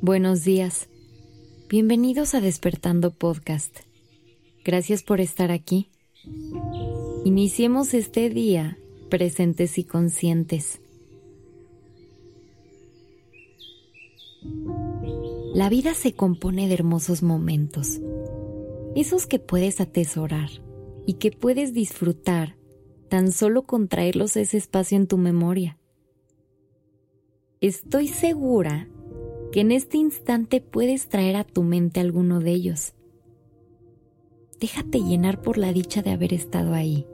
Buenos días. Bienvenidos a Despertando Podcast. Gracias por estar aquí. Iniciemos este día presentes y conscientes. La vida se compone de hermosos momentos, esos que puedes atesorar y que puedes disfrutar tan solo con traerlos a ese espacio en tu memoria. Estoy segura que en este instante puedes traer a tu mente alguno de ellos. Déjate llenar por la dicha de haber estado ahí.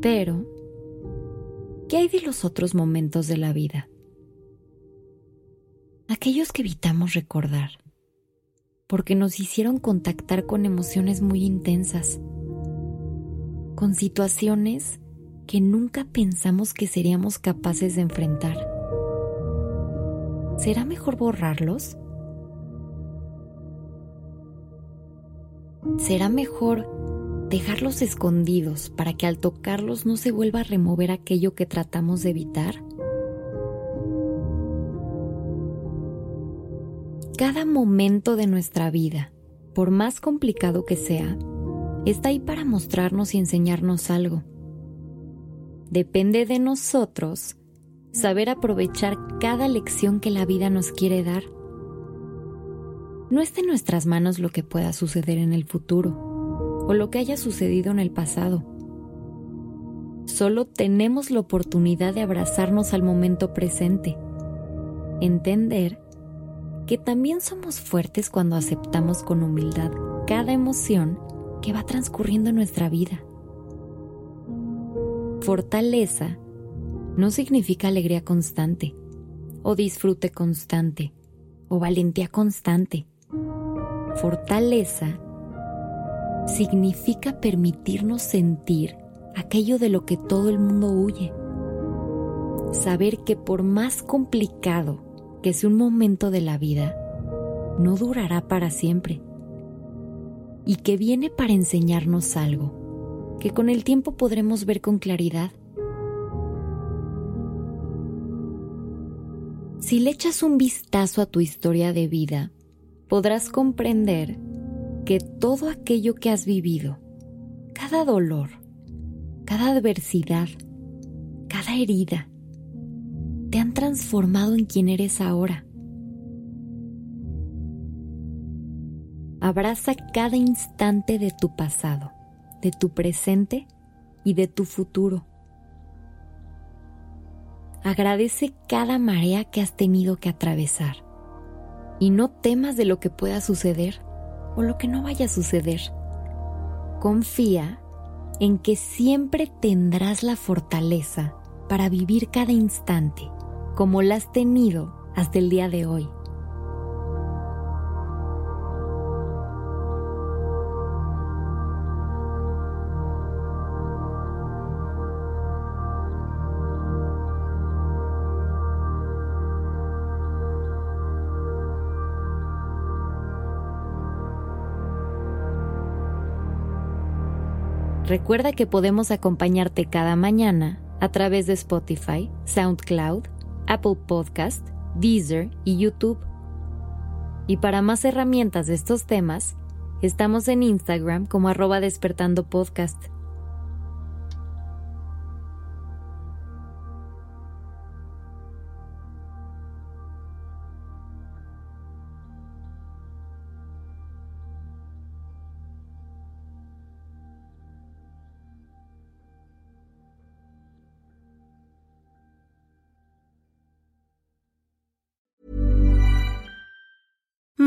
Pero, ¿qué hay de los otros momentos de la vida? Aquellos que evitamos recordar, porque nos hicieron contactar con emociones muy intensas, con situaciones que nunca pensamos que seríamos capaces de enfrentar. ¿Será mejor borrarlos? ¿Será mejor dejarlos escondidos para que al tocarlos no se vuelva a remover aquello que tratamos de evitar? Cada momento de nuestra vida, por más complicado que sea, está ahí para mostrarnos y enseñarnos algo. Depende de nosotros saber aprovechar cada lección que la vida nos quiere dar. No está en nuestras manos lo que pueda suceder en el futuro o lo que haya sucedido en el pasado. Solo tenemos la oportunidad de abrazarnos al momento presente, entender que también somos fuertes cuando aceptamos con humildad cada emoción que va transcurriendo en nuestra vida Fortaleza no significa alegría constante, o disfrute constante, o valentía constante. Fortaleza significa permitirnos sentir aquello de lo que todo el mundo huye. Saber que por más complicado que sea un momento de la vida, no durará para siempre y que viene para enseñarnos algo que con el tiempo podremos ver con claridad. Si le echas un vistazo a tu historia de vida, podrás comprender que todo aquello que has vivido, cada dolor, cada adversidad, cada herida, te han transformado en quien eres ahora. Abraza cada instante de tu pasado de tu presente y de tu futuro. Agradece cada marea que has tenido que atravesar y no temas de lo que pueda suceder o lo que no vaya a suceder. Confía en que siempre tendrás la fortaleza para vivir cada instante como la has tenido hasta el día de hoy. Recuerda que podemos acompañarte cada mañana a través de Spotify, SoundCloud, Apple Podcast, Deezer y YouTube. Y para más herramientas de estos temas, estamos en Instagram como arroba despertando podcast.